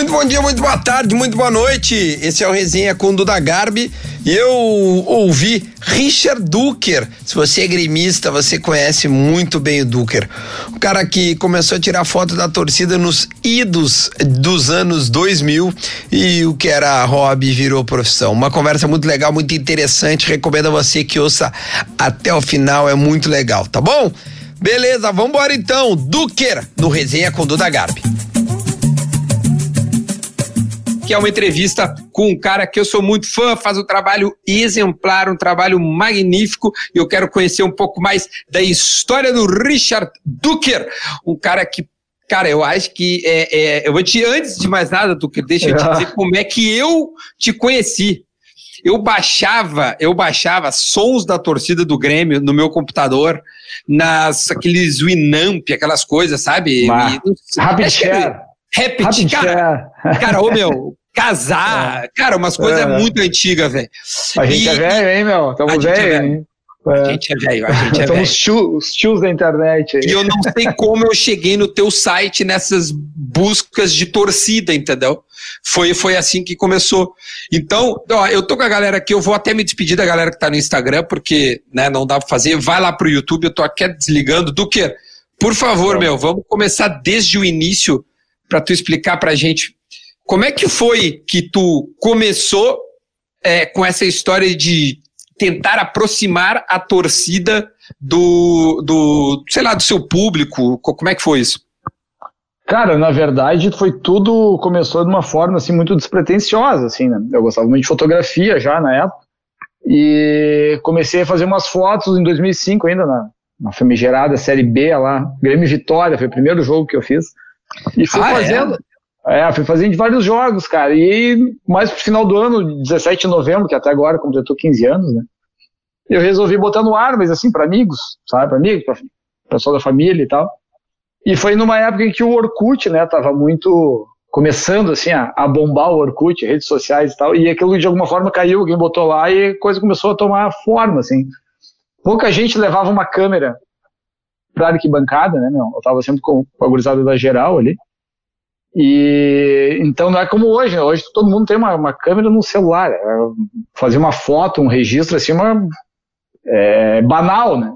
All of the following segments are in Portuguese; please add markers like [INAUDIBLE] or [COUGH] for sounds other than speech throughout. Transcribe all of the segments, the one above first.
Muito bom dia, muito boa tarde, muito boa noite. Esse é o Resenha com Duda Garbi eu ouvi Richard Duker. Se você é gremista, você conhece muito bem o Duker. O cara que começou a tirar foto da torcida nos idos dos anos 2000 e o que era hobby virou profissão. Uma conversa muito legal, muito interessante. Recomendo a você que ouça até o final, é muito legal, tá bom? Beleza, vamos embora então. Duker no Resenha com Duda Garbi que é uma entrevista com um cara que eu sou muito fã, faz um trabalho exemplar, um trabalho magnífico, e eu quero conhecer um pouco mais da história do Richard Duker, um cara que Cara, eu acho que é, é, eu vou te antes de mais nada, Duker, deixa eu te [LAUGHS] dizer como é que eu te conheci. Eu baixava, eu baixava sons da torcida do Grêmio no meu computador, nas aqueles Winamp, aquelas coisas, sabe? Rapid Share. Rapid, cara, cara, ô meu, [LAUGHS] casar. É. Cara, umas coisas é. muito antigas, velho. A gente e, é velho, hein, meu? Tamo velho, é hein? A gente é velho, a gente é velho. Somos os tios da internet. Aí. E eu não sei como eu cheguei no teu site nessas buscas de torcida, entendeu? Foi, foi assim que começou. Então, ó, eu tô com a galera aqui, eu vou até me despedir da galera que tá no Instagram, porque né, não dá pra fazer. Vai lá pro YouTube, eu tô aqui desligando. Do que? Por favor, meu, vamos começar desde o início para tu explicar pra gente como é que foi que tu começou é, com essa história de tentar aproximar a torcida do, do, sei lá, do seu público? Como é que foi isso? Cara, na verdade, foi tudo começou de uma forma assim muito despretensiosa, assim, né? Eu gostava muito de fotografia já na época e comecei a fazer umas fotos em 2005 ainda na, na famigerada série B lá, Grêmio Vitória, foi o primeiro jogo que eu fiz. E fui ah, é? fazendo, é? É, fui fazendo vários jogos, cara. E mais pro final do ano, 17 de novembro, que até agora completou 15 anos, né? Eu resolvi botar no ar, mas assim, para amigos, sabe? Para amigos, para pessoal da família e tal. E foi numa época em que o Orkut, né, tava muito começando assim a, a, bombar o Orkut, redes sociais e tal, e aquilo de alguma forma caiu, alguém botou lá e a coisa começou a tomar forma, assim. Pouca gente levava uma câmera pra arquibancada, né, meu? Eu tava sempre com a gurizada da geral ali. E então não é como hoje, né? Hoje todo mundo tem uma, uma câmera no celular. É, fazer uma foto, um registro assim, uma, é banal, né?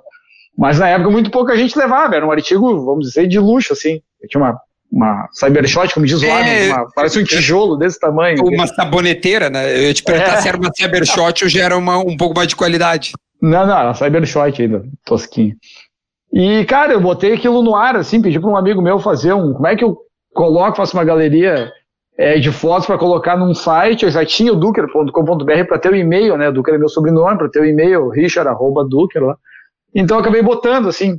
Mas na época muito pouca gente levava, era um artigo, vamos dizer, de luxo, assim. Eu tinha uma, uma Cybershot, como diz o é, uma, parece um tijolo desse tamanho. Uma saboneteira, né? Eu ia te perguntar é. se era uma Cybershot ou já era uma, um pouco mais de qualidade. Não, não, era Cybershot ainda, tosquinho. E, cara, eu botei aquilo no ar, assim, pedi para um amigo meu fazer um. Como é que eu coloco, faço uma galeria é, de fotos para colocar num site? Eu já tinha o duker.com.br para ter o e-mail, né? Duker é meu sobrenome, para ter o e-mail, richard.duker lá. Então eu acabei botando, assim,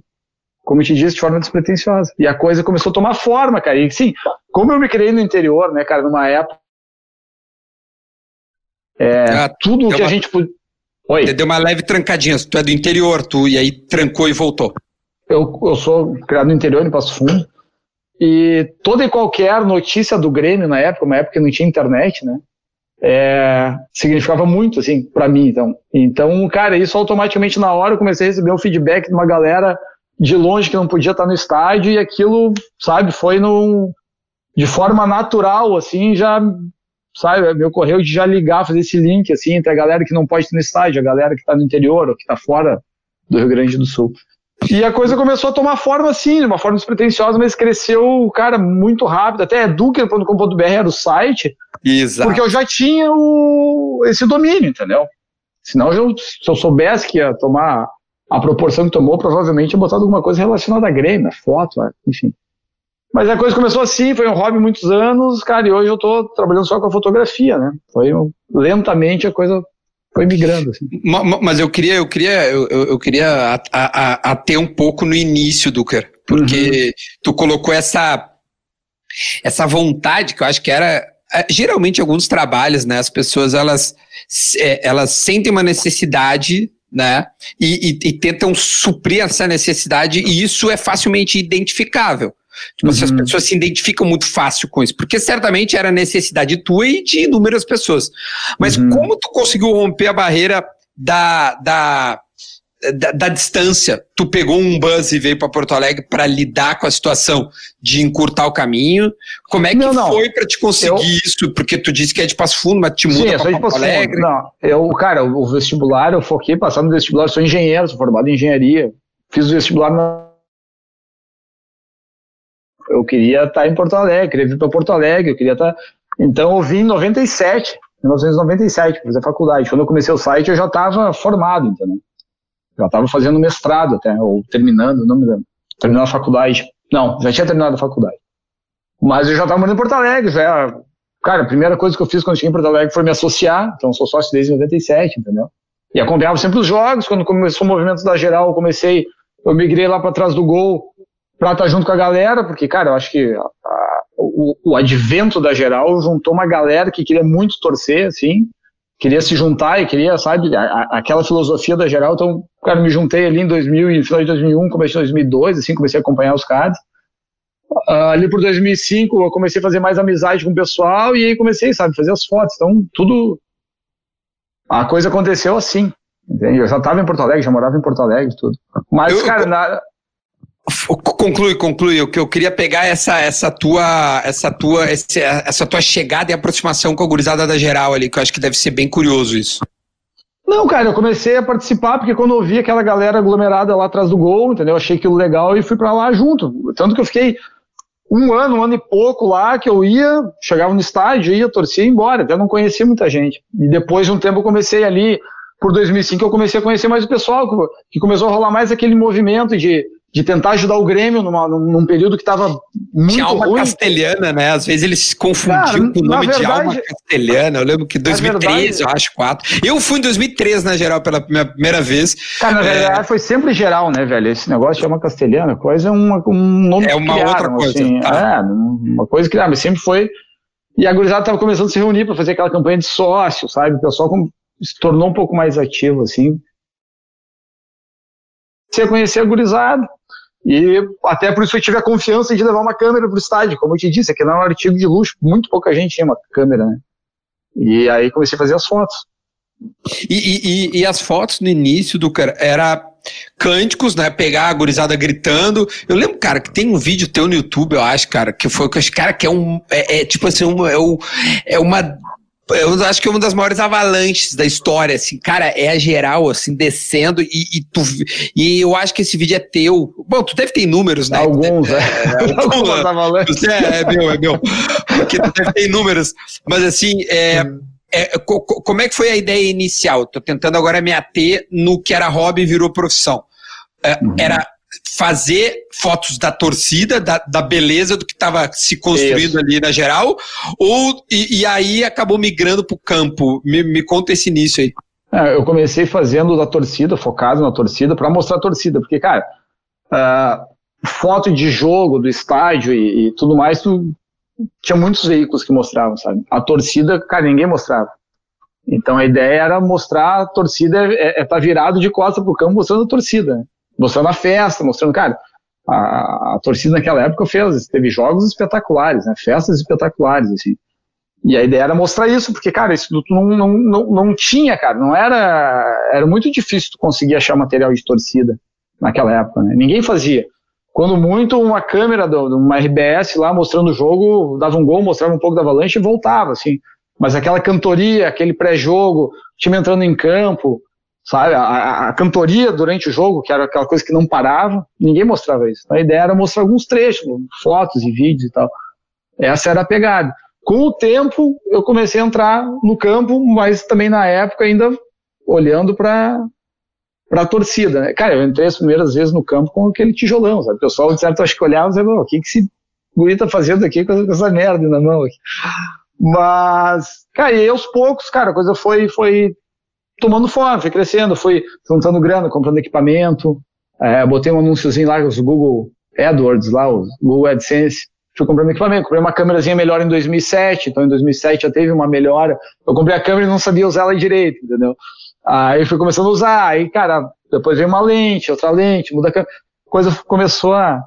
como eu te disse, de forma despretensiosa. E a coisa começou a tomar forma, cara. E sim, como eu me criei no interior, né, cara, numa época. É, ah, tudo que uma... a gente. Oi. Deu uma leve trancadinha. Tu é do interior, tu, e aí trancou e voltou. Eu, eu sou criado no interior, em Passo Fundo, e toda e qualquer notícia do Grêmio na época, uma época que não tinha internet, né? É, significava muito, assim, para mim, então. Então, cara, isso automaticamente na hora eu comecei a receber um feedback de uma galera de longe que não podia estar no estádio e aquilo, sabe, foi num, de forma natural, assim, já, sabe, me ocorreu de já ligar, fazer esse link, assim, entre a galera que não pode estar no estádio, a galera que está no interior ou que está fora do Rio Grande do Sul. E a coisa começou a tomar forma assim, de uma forma despretensiosa, mas cresceu, cara, muito rápido. Até duker.com.br era o site. Exato. Porque eu já tinha o, esse domínio, entendeu? Senão, eu, se eu soubesse que ia tomar a proporção que tomou, provavelmente ia botar alguma coisa relacionada a Grêmio, foto, enfim. Mas a coisa começou assim, foi um hobby muitos anos, cara, e hoje eu tô trabalhando só com a fotografia, né? Foi lentamente a coisa foi migrando. Assim. Mas eu queria, eu queria, eu, eu queria ater um pouco no início, Duker, porque uhum. tu colocou essa essa vontade que eu acho que era é, geralmente alguns trabalhos, né? As pessoas elas é, elas sentem uma necessidade né? E, e, e, tentam suprir essa necessidade, e isso é facilmente identificável. Tipo, uhum. as pessoas se identificam muito fácil com isso, porque certamente era necessidade tua e de inúmeras pessoas. Mas uhum. como tu conseguiu romper a barreira da, da da, da, distância, tu pegou um bus e veio para Porto Alegre para lidar com a situação de encurtar o caminho. Como é que não, não. foi para te conseguir eu... isso? Porque tu disse que é de Passo Fundo, mas te muda para Porto Alegre. Não, eu, cara, o vestibular, eu foquei passar no vestibular, sou engenheiro, sou formado em engenharia. Fiz o vestibular na eu queria estar em Porto Alegre, queria vir para Porto Alegre, eu queria estar. Então eu vim em 97, 1997, para fazer faculdade. Quando eu comecei o site, eu já estava formado, entendeu? Já estava fazendo mestrado até, ou terminando, não me lembro. Terminando a faculdade. Não, já tinha terminado a faculdade. Mas eu já estava morando em Porto Alegre, já. Cara, a primeira coisa que eu fiz quando cheguei em Porto Alegre foi me associar, então sou sócio desde 97, entendeu? E acompanhava sempre os jogos, quando começou o movimento da geral, eu comecei, eu migrei lá para trás do gol para estar tá junto com a galera, porque, cara, eu acho que a, a, o, o advento da geral juntou uma galera que queria muito torcer, assim, queria se juntar e queria, sabe, a, aquela filosofia da geral. Então, cara, me juntei ali em 2000, final de 2001, comecei em 2002, assim, comecei a acompanhar os caras. Uh, ali por 2005 eu comecei a fazer mais amizade com o pessoal e aí comecei, sabe, fazer as fotos. Então, tudo. A coisa aconteceu assim. Entende? Eu já estava em Porto Alegre, já morava em Porto Alegre, tudo. Mas, eu, cara, na, Conclui, conclui. O que eu queria pegar essa, essa tua, essa tua, esse, essa tua chegada e aproximação com a gurizada da geral ali, que eu acho que deve ser bem curioso isso. Não, cara, eu comecei a participar porque quando eu vi aquela galera aglomerada lá atrás do gol, entendeu? Achei aquilo legal e fui para lá junto. Tanto que eu fiquei um ano, um ano e pouco lá, que eu ia, chegava no estádio, ia, torcia e ia embora. Até não conhecia muita gente. E depois de um tempo eu comecei ali, por 2005, eu comecei a conhecer mais o pessoal, que começou a rolar mais aquele movimento de de tentar ajudar o Grêmio numa, num período que estava muito Tinha alma ruim. castelhana, né? Às vezes eles se confundiam Cara, com o nome verdade, de alma castelhana. Eu lembro que em 2013, verdade, eu acho, quatro. Eu fui em 2013 na geral pela primeira vez. Cara, na é... verdade foi sempre geral, né, velho? Esse negócio de alma castelhana, coisa é uma, um nome É uma criaram, outra coisa. Assim, tá. É, uma coisa que mas sempre foi. E a gurizada estava começando a se reunir para fazer aquela campanha de sócio, sabe? O pessoal se tornou um pouco mais ativo, assim. Você conhecer a gurizada, e até por isso eu tive a confiança de levar uma câmera para o estádio. Como eu te disse, aqui não é um artigo de luxo, muito pouca gente tinha uma câmera, né? E aí comecei a fazer as fotos. E, e, e as fotos no início do cara era cânticos, né? Pegar a gurizada gritando. Eu lembro, cara, que tem um vídeo teu no YouTube, eu acho, cara, que foi com esse cara que é um. É, é tipo assim, um, é, um, é uma eu acho que é uma das maiores avalanches da história, assim, cara, é a geral, assim, descendo e, e, tu, e eu acho que esse vídeo é teu. Bom, tu deve ter números, né? Alguns, é. é [LAUGHS] Algumas avalanches. É, é meu, é meu. Porque tu deve ter números. Mas, assim, é, é, como é que foi a ideia inicial? Tô tentando agora me ater no que era hobby e virou profissão. É, uhum. Era fazer fotos da torcida, da, da beleza do que estava se construindo Isso. ali na geral, ou e, e aí acabou migrando para o campo? Me, me conta esse início aí. É, eu comecei fazendo da torcida, focado na torcida, para mostrar a torcida, porque, cara, uh, foto de jogo, do estádio e, e, tudo mais, tu, tinha muitos veículos que mostravam, sabe? A torcida, cara, ninguém mostrava. Então a ideia era mostrar a torcida, é, é tá virado de costas pro campo mostrando a torcida. Mostrando a festa, mostrando, cara, a, a, torcida naquela época fez, teve jogos espetaculares, né, festas espetaculares, assim. E a ideia era mostrar isso, porque, cara, isso não, não, não, não tinha, cara, não era, era muito difícil tu conseguir achar material de torcida naquela época, né, ninguém fazia. Quando muito, uma câmera de uma RBS lá mostrando o jogo, dava um gol, mostrava um pouco da avalanche e voltava, assim. Mas aquela cantoria, aquele pré-jogo, time entrando em campo, sabe? A, a, cantoria durante o jogo, que era aquela coisa que não parava, ninguém mostrava isso. A ideia era mostrar alguns trechos, fotos e vídeos e tal. Essa era a pegada. Com o tempo, eu comecei a entrar no campo, mas também na época ainda olhando para para a torcida. Né? Cara, eu entrei as primeiras vezes no campo com aquele tijolão, sabe? O pessoal, de certo, acho que olhava e dizia, o que, que esse guri tá fazendo aqui com essa merda na mão aqui? Mas, cara, e aos poucos, cara, a coisa foi, foi tomando forma, foi crescendo, foi juntando grana, comprando equipamento, é, botei um anúnciozinho lá, os Google AdWords lá, os Google AdSense, fui comprando equipamento, comprei uma câmerazinha melhor em 2007, então em 2007 já teve uma melhora, eu comprei a câmera e não sabia usar ela direito, entendeu? Aí fui começando a usar, aí cara, depois veio uma lente, outra lente, muda a câmera, coisa começou a,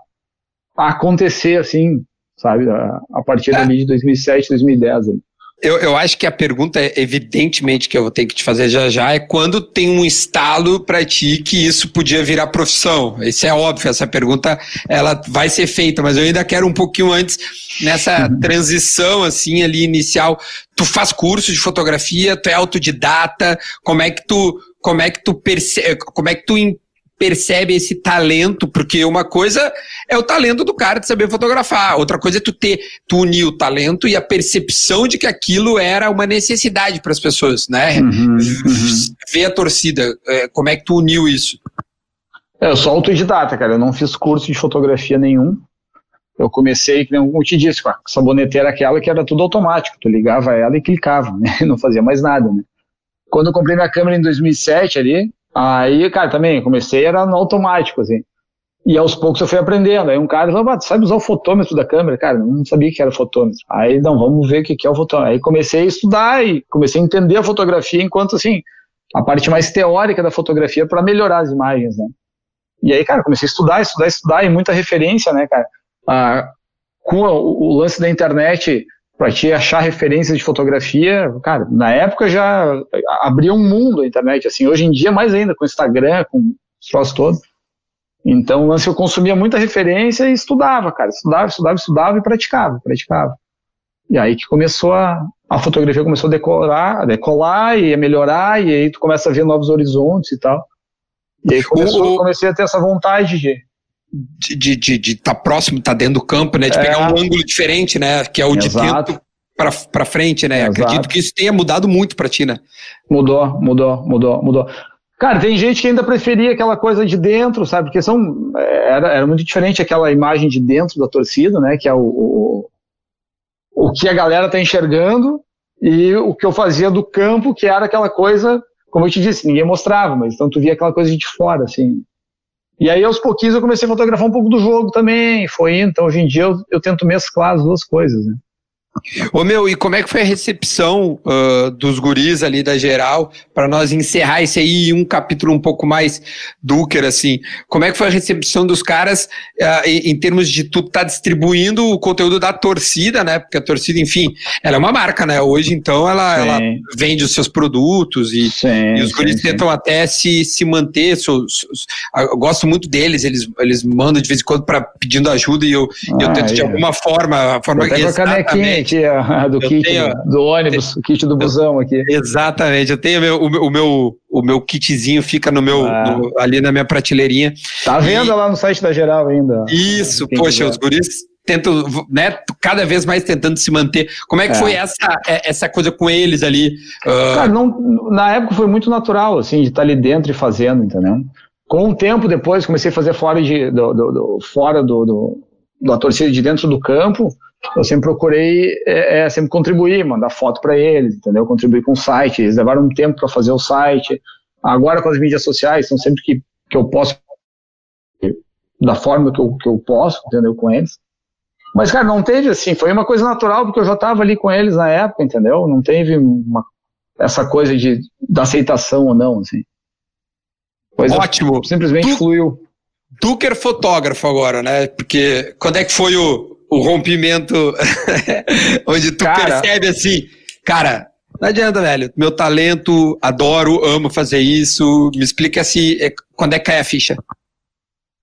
a acontecer assim, sabe, a, a partir é. de 2007, 2010. Ali. Eu, eu acho que a pergunta, evidentemente, que eu vou ter que te fazer já já, é quando tem um estalo para ti que isso podia virar profissão? Isso é óbvio, essa pergunta ela vai ser feita, mas eu ainda quero um pouquinho antes, nessa uhum. transição assim ali inicial. Tu faz curso de fotografia, tu é autodidata, como é que tu, como é que tu percebe, como é que tu percebe esse talento, porque uma coisa é o talento do cara de saber fotografar, outra coisa é tu ter, tu unir o talento e a percepção de que aquilo era uma necessidade para as pessoas, né? Uhum, uhum. [LAUGHS] Ver a torcida, é, como é que tu uniu isso? É, eu sou autodidata, cara, eu não fiz curso de fotografia nenhum. Eu comecei, como eu te disse, com a saboneteira aquela que era tudo automático, tu ligava ela e clicava, né? [LAUGHS] Não fazia mais nada, né? Quando eu comprei minha câmera em 2007 ali, Aí, cara, também comecei, era no automático, assim. E aos poucos eu fui aprendendo. Aí um cara falou, ah, sabe usar o fotômetro da câmera? Cara, não sabia que era fotômetro. Aí, não, vamos ver o que é o fotômetro. Aí comecei a estudar e comecei a entender a fotografia enquanto, assim, a parte mais teórica da fotografia para melhorar as imagens, né? E aí, cara, comecei a estudar, estudar, estudar e muita referência, né, cara? Ah, com o, o lance da internet, para te achar referências de fotografia, cara, na época já abria um mundo a internet, assim, hoje em dia mais ainda, com Instagram, com os troços todos. Então, lance eu consumia muita referência e estudava, cara, estudava, estudava, estudava e praticava, praticava. E aí que começou a, a fotografia começou a decolar, a decolar e a melhorar, e aí tu começa a ver novos horizontes e tal. E aí começou, o, comecei a ter essa vontade de, de estar de, de, de tá próximo, tá dentro do campo, né? De é. pegar um ângulo diferente, né? Que é o Exato. de dentro para frente, né? Exato. Acredito que isso tenha mudado muito para ti, né? Mudou, mudou, mudou, mudou. Cara, tem gente que ainda preferia aquela coisa de dentro, sabe? Porque são, era, era muito diferente aquela imagem de dentro da torcida, né? Que é o, o, o que a galera tá enxergando e o que eu fazia do campo, que era aquela coisa, como eu te disse, ninguém mostrava, mas então tu via aquela coisa de fora, assim. E aí, aos pouquinhos, eu comecei a fotografar um pouco do jogo também, foi Então, hoje em dia, eu, eu tento mesclar as duas coisas, né? Ô meu, e como é que foi a recepção uh, dos guris ali da geral, para nós encerrar esse aí um capítulo um pouco mais Duker, assim? Como é que foi a recepção dos caras uh, em, em, termos de tu tá distribuindo o conteúdo da torcida, né? Porque a torcida, enfim, ela é uma marca, né? Hoje, então, ela, ela vende os seus produtos e, sim, e os guris sim, tentam sim. até se, se manter. So, so, so, eu gosto muito deles, eles, eles mandam de vez em quando para pedindo ajuda e eu, ah, eu tento de alguma forma, a forma que aqui, [LAUGHS] a, do kit tenho, do ônibus, o kit do busão aqui. Exatamente, eu tenho meu, o, o, meu, o meu kitzinho fica no meu, ah. no, ali na minha prateleirinha. Tá vendo e, lá no site da Geral ainda. Isso, poxa, quiser. os guris tentam, né, cada vez mais tentando se manter. Como é que é. foi essa, é, essa coisa com eles ali? Uh... Cara, não, na época foi muito natural, assim, de estar ali dentro e fazendo, entendeu? Com o tempo depois, comecei a fazer fora, de, do, do, do fora do, do, da torcida de dentro do campo, eu sempre procurei é, é sempre contribuir, mandar foto para eles, entendeu? Contribuir com o site. Eles levaram um tempo para fazer o site. Agora com as mídias sociais, então sempre que, que eu posso, da forma que eu, que eu posso, entendeu? Com eles. Mas, cara, não teve assim, foi uma coisa natural, porque eu já estava ali com eles na época, entendeu? Não teve uma, essa coisa de, da aceitação ou não, assim. Coisa Ótimo. Simplesmente tu, fluiu. Duker fotógrafo agora, né? Porque quando é que foi o, o rompimento [LAUGHS] onde tu cara, percebe assim, cara, não adianta, velho. Meu talento, adoro, amo fazer isso. Me explica assim, quando é que cai a ficha?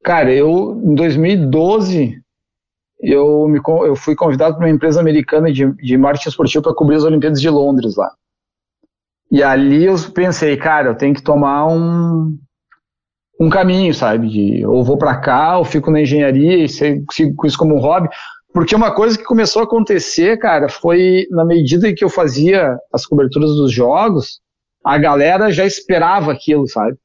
Cara, eu, em 2012, eu, me, eu fui convidado para uma empresa americana de, de marketing esportivo para cobrir as Olimpíadas de Londres lá. E ali eu pensei, cara, eu tenho que tomar um, um caminho, sabe? De ou vou para cá, ou fico na engenharia e sigo isso como um hobby. Porque uma coisa que começou a acontecer, cara, foi na medida que eu fazia as coberturas dos jogos, a galera já esperava aquilo, sabe?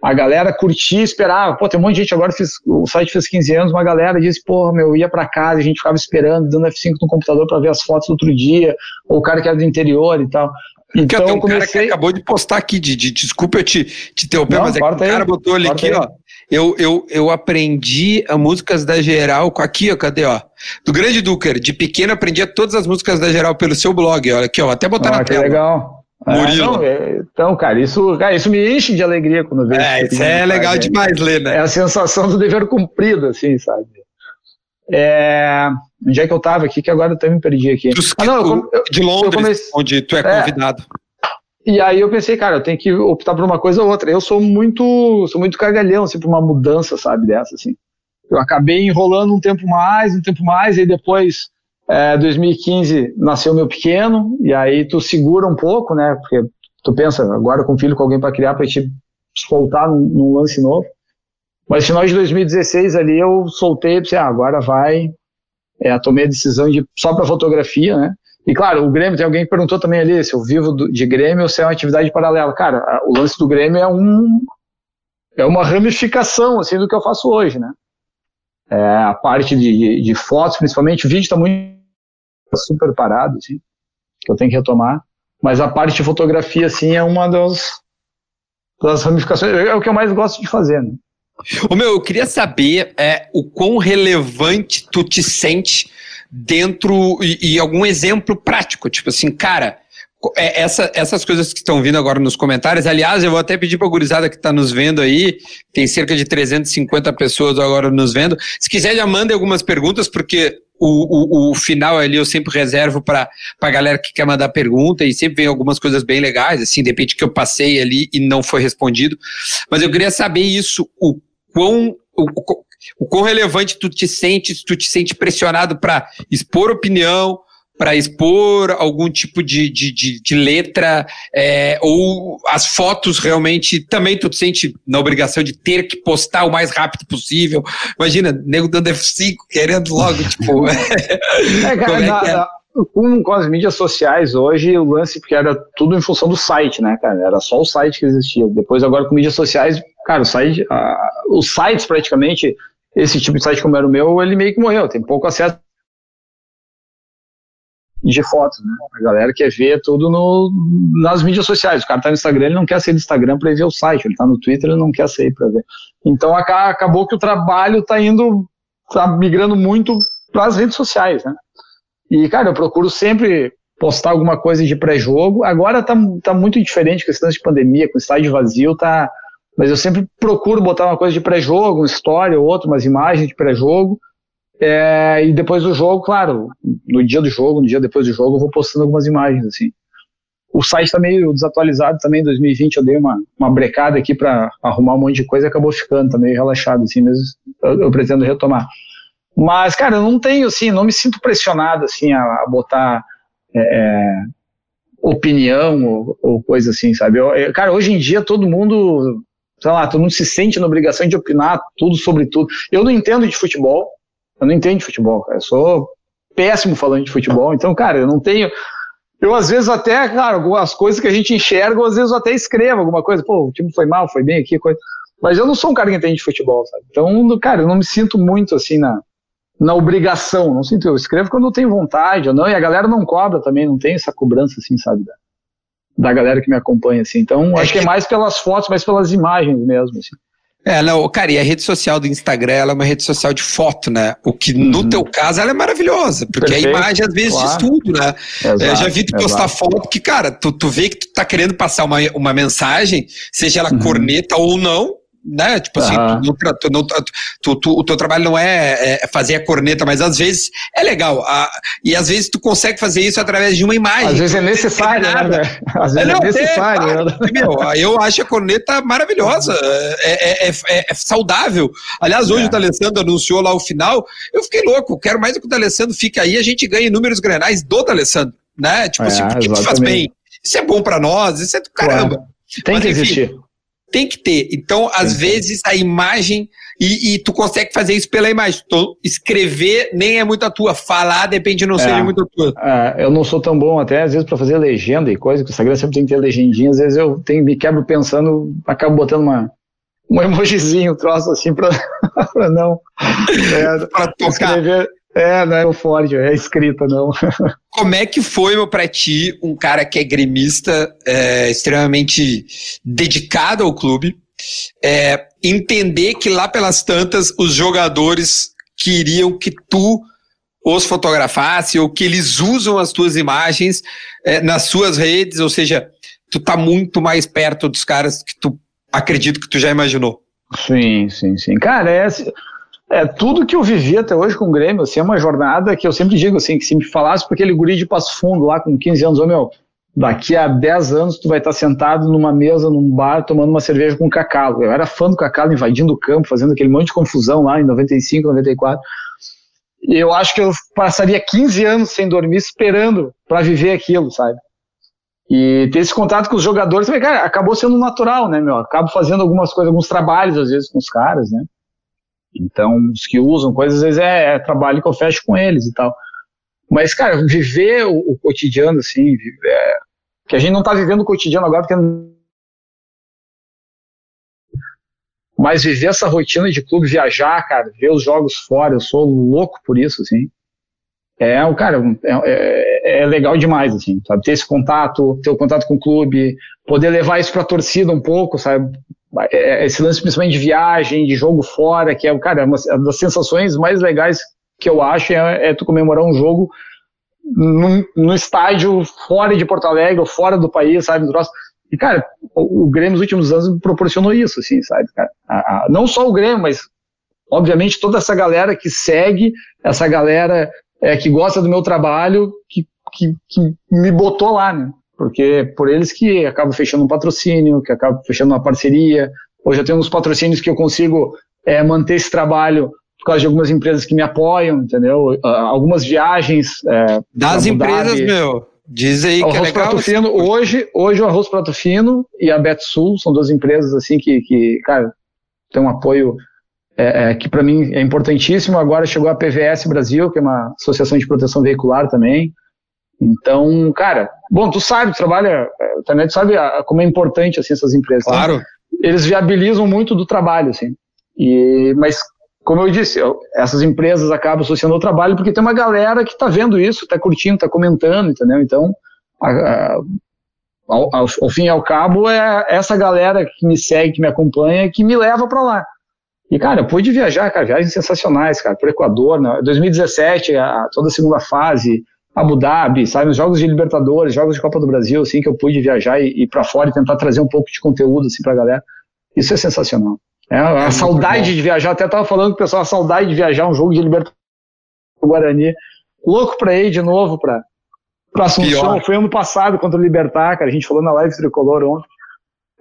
A galera curtia, esperava. Pô, tem um monte de gente agora, o site fez 15 anos, uma galera disse, pô, meu, ia para casa, a gente ficava esperando, dando F5 no computador para ver as fotos do outro dia, ou o cara que era do interior e tal. Então, tem um comecei... cara que acabou de postar aqui, de, de desculpa eu te, te interromper, mas é que o cara botou ali aqui, aí. ó. Eu, eu, eu aprendi a músicas da geral com aqui, ó, cadê, ó? Do Grande Duker, de pequeno aprendi todas as músicas da geral pelo seu blog, olha aqui, ó, até botar ah, na que tela. legal. Murilo. É, não, então, cara, isso, cara, isso me enche de alegria quando vejo. É, isso é legal demais ler, né? É a sensação do dever cumprido, assim, sabe? É, onde é que eu tava aqui, que agora eu até me perdi aqui. ah, não, eu, de Londres, comecei, onde tu é, é convidado. E aí eu pensei, cara, eu tenho que optar por uma coisa ou outra. Eu sou muito, sou muito cagalhão, assim, por uma mudança, sabe, dessa, assim. Eu acabei enrolando um tempo mais, um tempo mais, e depois, é, 2015, nasceu meu pequeno, e aí tu segura um pouco, né, porque tu pensa, agora com filho, com alguém para criar, para te soltar num, num, lance novo. Mas final de 2016 ali eu soltei, pensei, ah, agora vai, é, tomei a decisão de só para fotografia, né, e claro, o Grêmio, tem alguém que perguntou também ali se eu vivo de Grêmio ou se é uma atividade paralela. Cara, o lance do Grêmio é um é uma ramificação assim do que eu faço hoje, né? É, a parte de, de, de, fotos, principalmente, o vídeo está muito super parado, assim, que eu tenho que retomar. Mas a parte de fotografia, assim, é uma das, das ramificações, é o que eu mais gosto de fazer, né? O meu, eu queria saber é, o quão relevante tu te sente dentro e, e algum exemplo prático, tipo assim, cara, é, essa, essas coisas que estão vindo agora nos comentários, aliás, eu vou até pedir para a gurizada que está nos vendo aí, tem cerca de 350 pessoas agora nos vendo, se quiser já mande algumas perguntas, porque o, o, o final ali eu sempre reservo para a galera que quer mandar pergunta e sempre vem algumas coisas bem legais, assim, de repente que eu passei ali e não foi respondido, mas eu queria saber isso, o quão, o quão relevante tu te sente, tu te sente pressionado para expor opinião, para expor algum tipo de, de, de, de letra, é, ou as fotos realmente também tu te sente na obrigação de ter que postar o mais rápido possível. Imagina, nego dando F5, querendo logo, tipo. [LAUGHS] é, cara, é é? Com, com, as mídias sociais hoje, o lance, porque era tudo em função do site, né, cara? Era só o site que existia. Depois, agora com mídias sociais, cara, o site, os sites praticamente esse tipo de site como era o meu, ele meio que morreu, tem pouco acesso de fotos, né? A galera quer ver tudo no, nas mídias sociais. O cara tá no Instagram, ele não quer sair do Instagram para ver o site, ele tá no Twitter, ele não quer sair para ver. Então acabou que o trabalho tá indo, tá migrando muito para as redes sociais, né? E, cara, eu procuro sempre postar alguma coisa de pré-jogo. Agora tá, tá muito diferente, questão de pandemia, com o estádio vazio, tá, mas eu sempre procuro botar uma coisa de pré-jogo, uma história ou outra, umas imagens de pré-jogo. É, e depois do jogo, claro, no dia do jogo, no dia depois do jogo, eu vou postando algumas imagens, assim. O site está meio desatualizado também, em 2020 eu dei uma, uma brecada aqui para arrumar um monte de coisa e acabou ficando, tá meio relaxado, assim, mas eu, eu, pretendo retomar. Mas, cara, eu não tenho, assim, não me sinto pressionado, assim, a, a botar é, é opinião ou, ou, coisa assim, sabe? Eu, eu, cara, hoje em dia todo mundo sei lá, tu não se sente na obrigação de opinar tudo sobre tudo. Eu não entendo de futebol, eu não entendo de futebol, cara. Eu sou péssimo falando de futebol, então, cara, eu não tenho. Eu, às vezes, até, cara, algumas coisas que a gente enxerga, às vezes eu até escrevo alguma coisa, pô, o time foi mal, foi bem aqui, coisa. Mas eu não sou um cara que entende de futebol, sabe? Então, cara, eu não me sinto muito assim na, na obrigação, não sinto. Eu escrevo quando eu tenho vontade ou não, e a galera não cobra também, não tem essa cobrança assim, sabe? Galera que me acompanha, assim. Então, é acho que é mais pelas fotos, mais pelas imagens mesmo, assim. É, não, cara, e a rede social do Instagram, ela é uma rede social de foto, né? O que no uhum. teu caso ela é maravilhosa, porque Perfeito, a imagem às vezes claro. diz tudo, né? Exato, eu já vi tu postar exato. foto que, cara, tu, tu vê que tu tá querendo passar uma, uma mensagem, seja ela uhum. corneta ou não, né? Tipo assim, tu, tu, não, tu, tu, o teu trabalho não é, é, fazer a corneta, mas às vezes é legal. A, e às vezes tu consegue fazer isso através de uma imagem. Às vezes é necessário, né? Às vezes é, não, é necessário. É, né? meu, eu acho a corneta maravilhosa, é, é, é, é saudável. Aliás, hoje o D'Alessandro anunciou lá o final, eu fiquei louco, quero mais que o D'Alessandro fique aí, a gente ganhe números granais do D'Alessandro, né? Tipo assim, porque faz bem. Isso é bom para nós, isso é do caramba. Claro. Tem mas, que enfim, existir tem que ter. Então, às vezes, a imagem, e, e, tu consegue fazer isso pela imagem. Tu, escrever nem é muito a tua, falar depende não é, seja muito a tua. É, eu não sou tão bom até, às vezes, para fazer legenda e coisa, que o Instagram sempre tem que ter legendinha, às vezes eu tenho, me quebro pensando, acabo botando uma, um [LAUGHS] emojizinho, um troço assim, para [LAUGHS] não. [LAUGHS] É, pra tocar. Escrever, é, não é o Ford, é escrita, não. [LAUGHS] Como é que foi, meu, pra ti, um cara que é gremista, é, extremamente dedicado ao clube, é, entender que lá pelas tantas os jogadores queriam que tu os fotografasse ou que eles usam as tuas imagens é, nas suas redes, ou seja, tu tá muito mais perto dos caras que tu acredito que tu já imaginou. Sim, sim, sim. Cara, é. É, tudo que eu vivi até hoje com o Grêmio, assim, é uma jornada que eu sempre digo, assim, que se me falasse para aquele guri de Passo Fundo lá com 15 anos, ô meu, daqui a 10 anos tu vai estar sentado numa mesa, num bar, tomando uma cerveja com o Cacau. Eu era fã do Cacau, invadindo o campo, fazendo aquele monte de confusão lá em 95, 94. E eu acho que eu passaria 15 anos sem dormir esperando para viver aquilo, sabe? E ter esse contato com os jogadores, cara, acabou sendo natural, né, meu? Acabo fazendo algumas coisas, alguns trabalhos, às vezes, com os caras, né? Então, os que usam coisas, às vezes é, é trabalho que eu fecho com eles e tal. Mas, cara, viver o, o cotidiano, assim, é, que a gente não está vivendo o cotidiano agora porque mas viver essa rotina de clube, viajar, cara, ver os jogos fora, eu sou louco por isso, assim. É, cara, é, é, é legal demais, assim, sabe? Ter esse contato, ter o contato com o clube, poder levar isso para a torcida um pouco, sabe? É, esse lance principalmente de viagem, de jogo fora, que é, cara, é uma das sensações mais legais que eu acho é, é tu comemorar um jogo num, estádio fora de Porto Alegre ou fora do país, sabe? E, cara, o, o Grêmio nos últimos anos proporcionou isso, assim, sabe? A, a, não só o Grêmio, mas, obviamente, toda essa galera que segue, essa galera é, que gosta do meu trabalho, que, que, que me botou lá, né? Porque por eles que acabo fechando um patrocínio, que acabo fechando uma parceria. Hoje eu tenho uns patrocínios que eu consigo é, manter esse trabalho por causa de algumas empresas que me apoiam, entendeu? Uh, algumas viagens. É, das empresas, meu. Diz aí que é legal. Prato Fino, hoje, hoje o Arroz Prato Fino e a Betsul são duas empresas assim que, que cara, tem um apoio é, é, que para mim é importantíssimo. Agora chegou a PVS Brasil, que é uma associação de proteção veicular também. Então, cara, bom, tu sabe, tu trabalha, é, também tu sabe a, como é importante assim essas empresas. Né? Claro. Né? Eles viabilizam muito do trabalho, assim. E, mas como eu disse, eu, essas empresas acabam associando ao trabalho porque tem uma galera que está vendo isso, está curtindo, está comentando, entendeu? Então, a, a, ao, ao, ao, fim e ao cabo, é essa galera que me segue, que me acompanha, que me leva para lá. E, cara, eu pude viajar, cara, viagens sensacionais, cara, para o Equador, né? 2017, a, toda a segunda fase, Abu Dhabi, sabe, os jogos de Libertadores, jogos de Copa do Brasil, assim, que eu pude viajar e ir para fora e tentar trazer um pouco de conteúdo, assim, para a galera. Isso é sensacional. É, a é saudade de viajar, até estava falando com o pessoal, a saudade de viajar um jogo de Libertadores Guarani. Louco para ir de novo para Assunção. Pior. Foi ano passado contra o Libertar, cara. A gente falou na live tricolor ontem.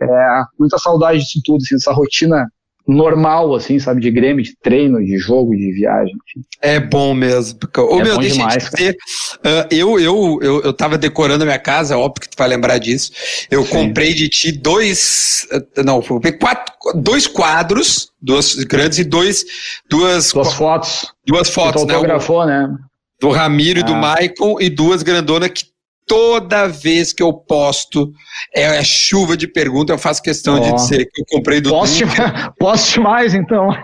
É, muita saudade disso tudo, assim, dessa rotina normal, assim, sabe, de Grêmio, de treino, de jogo, de viagem. Enfim. É bom mesmo. Ô, é meu, deixa demais, eu dizer, uh, eu, eu, eu, eu tava decorando a minha casa, óbvio que tu vai lembrar disso. Eu Sim. comprei de ti dois, uh, não, quatro, dois quadros, duas grandes e dois, duas... Duas fotos. Duas fotos, né? né? Do Ramiro ah. e do ah. Maicon e duas grandonas que toda vez que eu posto é, é chuva de perguntas, eu faço questão oh. de dizer que eu comprei do Poste, poste mais, então. [LAUGHS]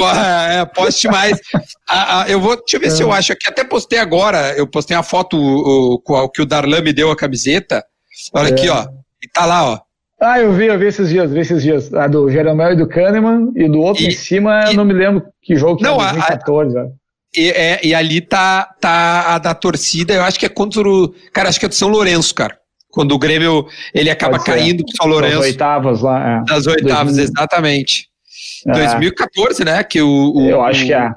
É, poste mais. ah, ah, eu vou, deixa eu ver é. se eu acho aqui. Até postei agora, eu postei uma foto o, o, que o Darlan me deu a camiseta. Olha é. aqui, ó. E tá lá, ó. Ah, eu vi, eu vi esses dias, vi esses dias. A do Jeromel e do Kahneman, e do outro e, em cima, e, eu não me lembro que jogo que não, era, 2014. A, e, é, e ali tá, tá a da torcida, eu acho que é contra o. Cara, acho que é do São Lourenço, cara. Quando o Grêmio ele acaba caindo pro São Lourenço. Das oitavas lá. É. Das oitavas, 2000. exatamente. É. 2014, né? Que o, o eu acho que é.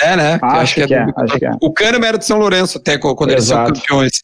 É, né? Acho, acho que, que, é, do, acho que é. O Kahneman era do São Lourenço até quando Exato. eles são campeões.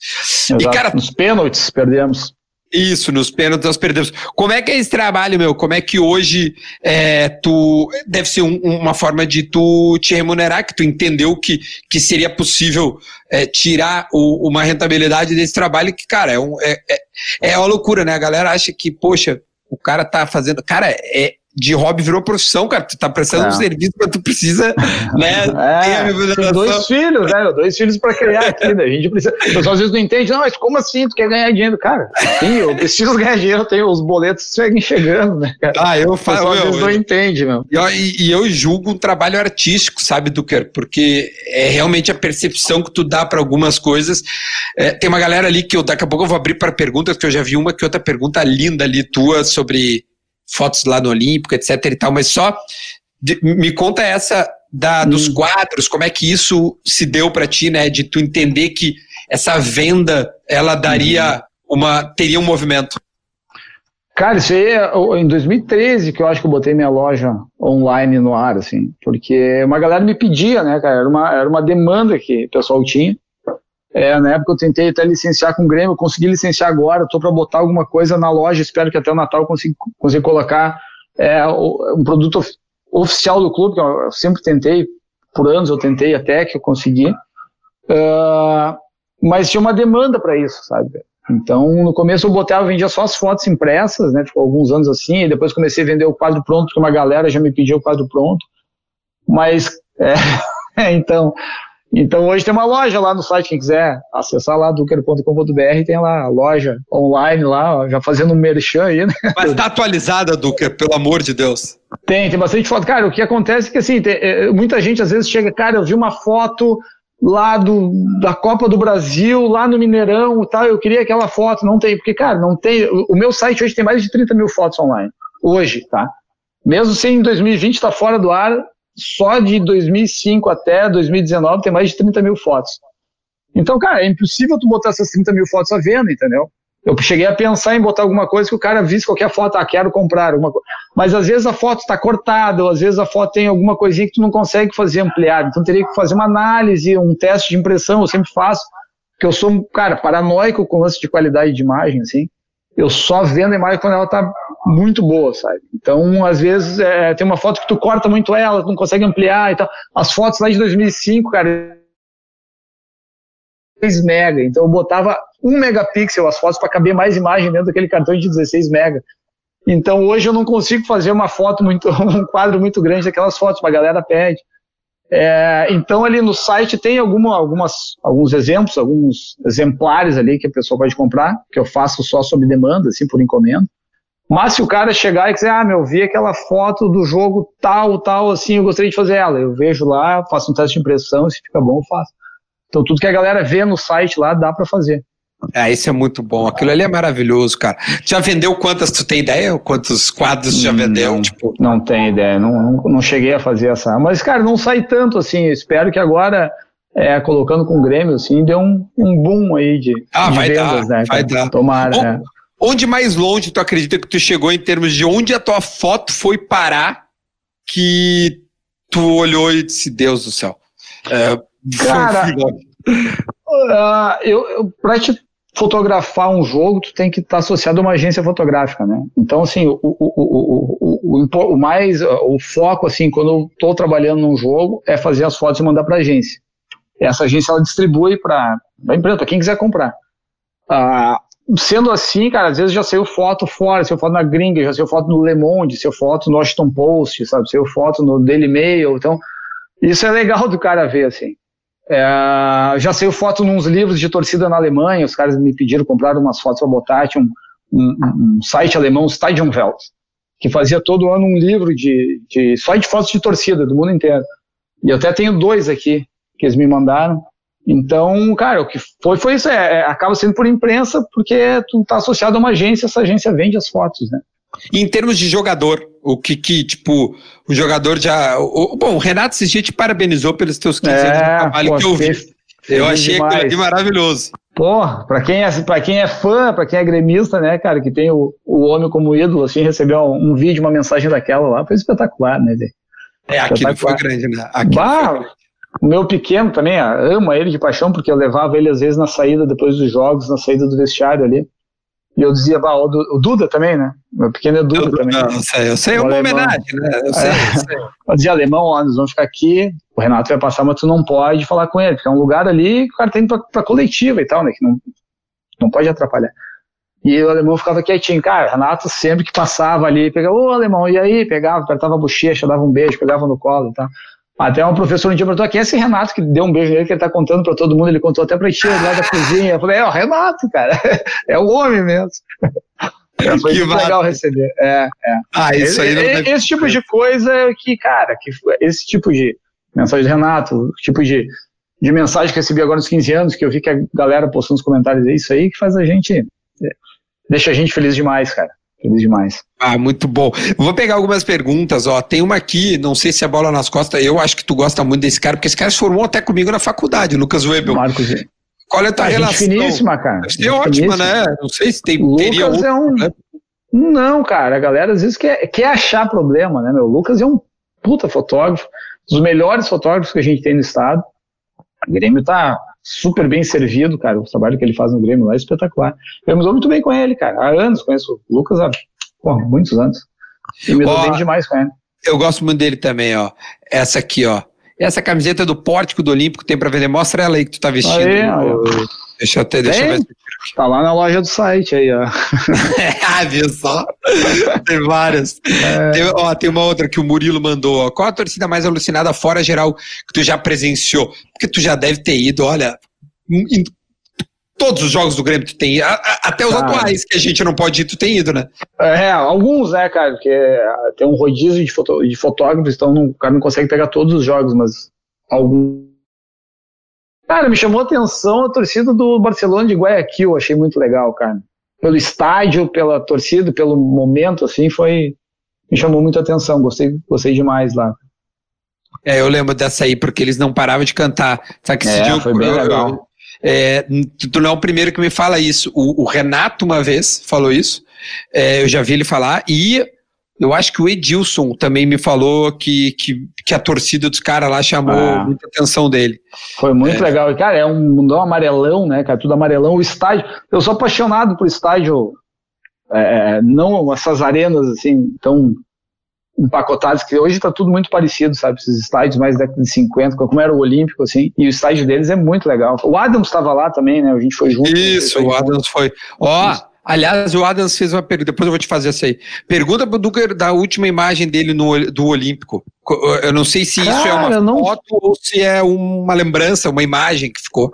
Exato. E, cara, Nos pênaltis perdemos. Isso, nos pênaltis nós perdemos. Como é que é esse trabalho, meu? Como é que hoje é, tu. Deve ser um, uma forma de tu te remunerar, que tu entendeu que, que seria possível é, tirar o, uma rentabilidade desse trabalho, que, cara, é, um, é, é, é uma loucura, né? A galera acha que, poxa, o cara tá fazendo. Cara, é, de hobby virou profissão, cara. Tu tá prestando é. um serviço, mas tu precisa, né? [LAUGHS] É, dois filhos, né? Dois filhos para criar aqui, né? A gente precisa. O pessoal às vezes não entende, não, mas como assim? Tu quer ganhar dinheiro? Cara, sim, eu preciso ganhar dinheiro, eu tenho os boletos seguem chegando, né? Cara? Ah, eu falo. Às vezes não entende, meu. E, e, eu julgo um trabalho artístico, sabe, Duker? Porque é realmente a percepção que tu dá para algumas coisas. É, tem uma galera ali que eu daqui a pouco eu vou abrir para perguntas, que eu já vi uma que outra pergunta linda ali tua sobre fotos lá no Olímpico, etc e tal, mas só de, me conta essa da, dos hum. quadros, como é que isso se deu para ti, né, de tu entender que essa venda, ela daria hum. uma, teria um movimento. Cara, isso aí é em 2013 que eu acho que eu botei minha loja online no ar, assim, porque uma galera me pedia, né, cara, era uma, era uma demanda que o pessoal tinha. É, na época eu tentei até licenciar com o Grêmio, consegui licenciar agora, estou para botar alguma coisa na loja, espero que até o Natal eu consiga, consiga colocar é, um produto of, oficial do clube, que eu sempre tentei, por anos eu tentei até que eu consegui. Uh, mas tinha uma demanda para isso, sabe? Então, no começo eu botava, vendia só as fotos impressas, né? Ficou alguns anos assim, e depois comecei a vender o quadro pronto, porque uma galera já me pediu o quadro pronto. Mas, é, [LAUGHS] então, então hoje tem uma loja lá no site, quem quiser acessar lá duker.com.br, tem lá a loja online lá, já fazendo um merchan aí, né? Mas tá atualizada, Duker, pelo amor de Deus. Tem, tem bastante foto. Cara, o que acontece é que assim, tem, é, muita gente às vezes chega, cara, eu vi uma foto lá do, da Copa do Brasil, lá no Mineirão e tal, eu queria aquela foto, não tem, porque, cara, não tem, o, o meu site hoje tem mais de 30 mil fotos online, hoje, tá? Mesmo sem em 2020 estar tá fora do ar, só de 2005 até 2019 tem mais de 30 mil fotos. Então, cara, é impossível tu botar essas 30 mil fotos à venda, entendeu? Eu cheguei a pensar em botar alguma coisa que o cara visse qualquer foto, ah, quero comprar alguma coisa. Mas às vezes a foto está cortada, ou às vezes a foto tem alguma coisinha que tu não consegue fazer ampliado. Então teria que fazer uma análise, um teste de impressão, eu sempre faço, porque eu sou, cara, paranoico com lance de qualidade de imagem, assim. Eu só vendo a imagem quando ela está muito boa, sabe? Então, às vezes, é, tem uma foto que tu corta muito ela, tu não consegue ampliar e tal. As fotos lá de 2005, cara, 16 mega. Então eu botava 1 megapixel as fotos para caber mais imagem dentro daquele cartão de 16 mega. Então hoje eu não consigo fazer uma foto muito, [LAUGHS] um quadro muito grande daquelas fotos, a galera pede. É, então ali no site tem alguma, algumas, alguns exemplos, alguns exemplares ali que a pessoa pode comprar, que eu faço só sob demanda, assim, por encomenda. Mas se o cara chegar e dizer, ah, meu, vi aquela foto do jogo tal, tal, assim, eu gostaria de fazer ela. Eu vejo lá, faço um teste de impressão, se fica bom, eu faço. Então tudo que a galera vê no site lá dá para fazer. É, isso é muito bom. Aquilo ali é maravilhoso, cara. Já vendeu quantas? Tu tem ideia? Quantos quadros já vendeu? Não, tipo? não tenho ideia. Não, não, não, cheguei a fazer essa. Mas, cara, não sai tanto assim. espero que agora, é, colocando com o Grêmio, assim, dê um, um boom aí de, ah, de vai vendas, dar, né? Vai dar. Tomara. Onde, é. onde mais longe tu acredita que tu chegou em termos de onde a tua foto foi parar que tu olhou e disse, Deus do céu. É, Cara, uh, [LAUGHS] eu, eu para te fotografar um jogo, tu tem que estar tá associado a uma agência fotográfica, né? Então, assim, o, o, o, o, mais, o foco, assim, quando eu estou trabalhando num jogo, é fazer as fotos e mandar para agência. Essa agência, ela distribui para a empresa, para quem quiser comprar. Uh, sendo assim, cara, às vezes já saiu foto fora, saiu foto na gringa, já saiu foto no Le Monde, saiu foto no Washington Post, sabe, saiu foto no Daily Mail, então isso é legal do cara ver, assim. É, já saiu foto nos livros de torcida na Alemanha, os caras me pediram comprar umas fotos para botar, tinha um, um, um, site alemão, Stadionwelt, que fazia todo ano um livro de, de, só de fotos de torcida do mundo inteiro. E eu até tenho dois aqui, que eles me mandaram. Então, cara, o que foi, foi isso, é, é acaba sendo por imprensa, porque tu está associado a uma agência, essa agência vende as fotos, né? E em termos de jogador, o que, que tipo, o jogador já. O, bom, o Renato esse dia te parabenizou pelos teus 15 é, anos de trabalho pô, que eu vi. eu achei demais. aquilo ali maravilhoso. Pô, pra quem é, pra quem é fã, pra quem é gremista, né, cara, que tem o, o homem como ídolo, assim, recebeu um, um vídeo, uma mensagem daquela lá, foi espetacular, né, velho? É, aquilo foi grande, né? Aquilo bah, grande. O meu pequeno também, ama ele de paixão, porque eu levava ele às vezes na saída, depois dos jogos, na saída do vestiário ali. E eu dizia, bah, o, o Duda também, né? Meu pequeno é Duda eu, também. Não, eu sei, eu sei, é uma homenagem, né? Eu sei, é. eu sei. [LAUGHS] Eu dizia, alemão, ó, nós vamos ficar aqui, o Renato vai passar, mas tu não pode falar com ele, porque é um lugar ali que o cara tem pra, pra coletiva e tal, né? Que não, não pode atrapalhar. E o alemão ficava quietinho. Cara, Renato sempre que passava ali, pegava, ô alemão, e aí? Pegava, apertava a bochecha, dava um beijo, pegava no colo e tal. Até um professor um dia perguntou, quem é esse Renato que deu um beijo nele, que ele tá contando para todo mundo, ele contou até pra tia lá da cozinha. Eu falei, é o Renato, cara, [LAUGHS] é o homem mesmo. [LAUGHS] É, foi que legal receber. É, é. Ah, isso aí não Esse, esse tipo de coisa que, cara, que esse tipo de mensagem do Renato, tipo de, de mensagem que recebi agora nos 15 anos, que eu vi que a galera postou nos comentários, é isso aí que faz a gente, é, deixa a gente feliz demais, cara. Feliz demais. Ah, muito bom. vou pegar algumas perguntas, ó. Tem uma aqui, não sei se é bola nas costas, eu acho que tu gosta muito desse cara, porque esse cara se formou até comigo na faculdade, Lucas Webel. Marcos. Qual é a tua a relação? finíssima, cara. Deve ser ótima, né? Não sei se tem, Lucas teria outro, é um, né? Não, cara, a galera às vezes quer, quer achar problema, né, meu? O Lucas é um puta fotógrafo, dos melhores fotógrafos que a gente tem no estado. O Grêmio tá super bem servido, cara. O trabalho que ele faz no Grêmio lá é espetacular. Eu me dou muito bem com ele, cara. Há anos conheço o Lucas há pô, muitos anos. E me dou bem demais com ele. Eu gosto muito dele também, ó. Essa aqui, ó. Essa camiseta do Pórtico do Olímpico tem para vender. Mostra ela aí que tu tá vestindo. Aí, deixa eu até, deixa eu ver. Tá lá na loja do site aí, ó. [LAUGHS] ah, viu só? tem várias. É. Tem, ó, tem uma outra que o Murilo mandou. Ó. Qual a torcida mais alucinada fora geral que tu já presenciou? Porque tu já deve ter ido, olha, em todos os jogos do Grêmio tu tem ido, até os atuais que a gente não pode ir, tu tem ido, né? É, alguns, né, cara, porque ah, tem um rodízio de, foto, de fotógrafos, então não, o cara não consegue pegar todos os jogos, mas alguns. Cara, me chamou a atenção a torcida do Barcelona de Guayaquil, achei muito legal, cara. Pelo estádio, pela torcida, pelo momento, assim, foi. Me chamou muita atenção, gostei, gostei demais lá. É, eu lembro dessa aí, porque eles não paravam de cantar. Sabe que esse é, dia foi bem legal. É, tu não é o primeiro que me fala isso. O, o Renato, uma vez, falou isso. É, eu já vi ele falar. E eu acho que o Edilson também me falou que, que, que a torcida dos caras lá chamou ah, muita atenção dele. Foi muito é. legal. E, cara, é um mundão amarelão, né, cara? Tudo amarelão. O estádio. Eu sou apaixonado por estádio. É, não essas arenas assim tão empacotados, que hoje está tudo muito parecido, sabe? Esses estádios mais da década de 50, como era o Olímpico, assim, e o estádio deles é muito legal. O Adams estava lá também, né? A gente foi junto. Isso, o Adams foi. Ó, oh, aliás, o Adams fez uma pergunta, depois eu vou te fazer essa aí. Pergunta pro Duker da última imagem dele no, do Olímpico. Eu não sei se Cara, isso é uma não... foto ou se é uma lembrança, uma imagem que ficou.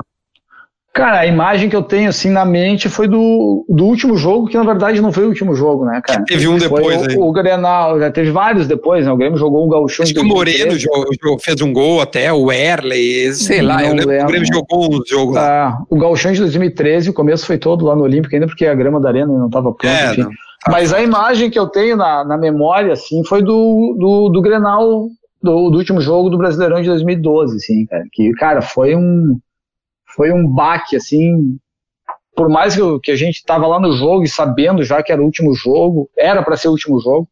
Cara, a imagem que eu tenho assim na mente foi do, do último jogo, que na verdade não foi o último jogo, né, cara? Teve um depois foi aí. O, o Grenal, já teve vários depois, né? O Grêmio jogou um gauchão. Acho que o Moreno jogou, fez um gol até, o Erley, sei lá, eu lembro, o Grêmio jogou um jogo lá. Ah, o gauchão de 2013, o começo foi todo lá no Olímpico, ainda porque a grama da arena não estava pronta, é, enfim. Não, tá Mas a imagem que eu tenho na, na memória, assim, foi do, do, do Grenal, do, do último jogo do Brasileirão de 2012, assim, cara. Que, cara, foi um foi um baque, assim, por mais que, que a gente estava lá no jogo e sabendo já que era o último jogo, era para ser o último jogo,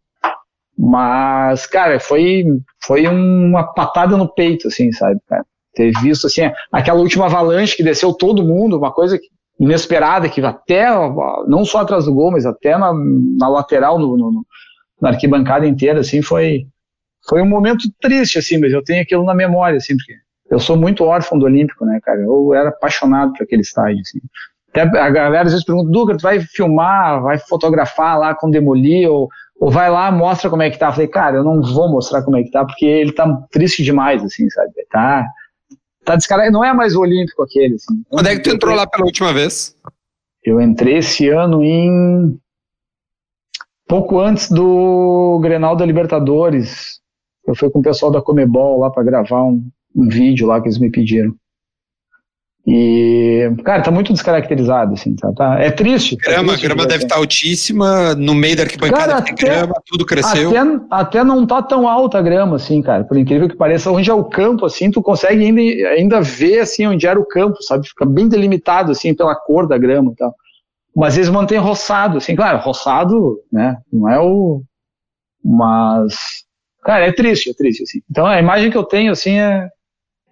mas, cara, foi, foi uma patada no peito, assim, sabe, cara? Ter visto, assim, aquela última avalanche que desceu todo mundo, uma coisa inesperada, que até, não só atrás do gol, mas até na, na lateral, no, no, na arquibancada inteira, assim, foi, foi um momento triste, assim, mas eu tenho aquilo na memória, assim, porque eu sou muito órfão do Olímpico, né, cara? Eu era apaixonado por aquele estádio, assim. Até a galera às vezes pergunta, Duca, tu vai filmar, vai fotografar lá com Demoli, ou, ou vai lá, mostra como é que tá. Eu falei, cara, eu não vou mostrar como é que tá, porque ele tá triste demais, assim, sabe? Tá, tá descarado, não é mais o Olímpico aquele, assim. Quando é que tu entrou lá pela última vez? Eu entrei esse ano em... Pouco antes do Grenal da Libertadores. Eu fui com o pessoal da Comebol lá para gravar um, um vídeo lá que eles me pediram. E, cara, tá muito descaracterizado, assim, tá? tá é triste. Tá grama, triste, grama deve estar tá altíssima, no meio da arquibancada cara, tem até, grama, tudo cresceu. Até, até, não tá tão alta a grama, assim, cara, por incrível que pareça, onde é o campo, assim, tu consegue ainda, ainda ver, assim, onde era o campo, sabe? Fica bem delimitado, assim, pela cor da grama e tal. Mas eles mantêm roçado, assim, claro, roçado, né, não é o... Mas, cara, é triste, é triste, assim. Então a imagem que eu tenho, assim, é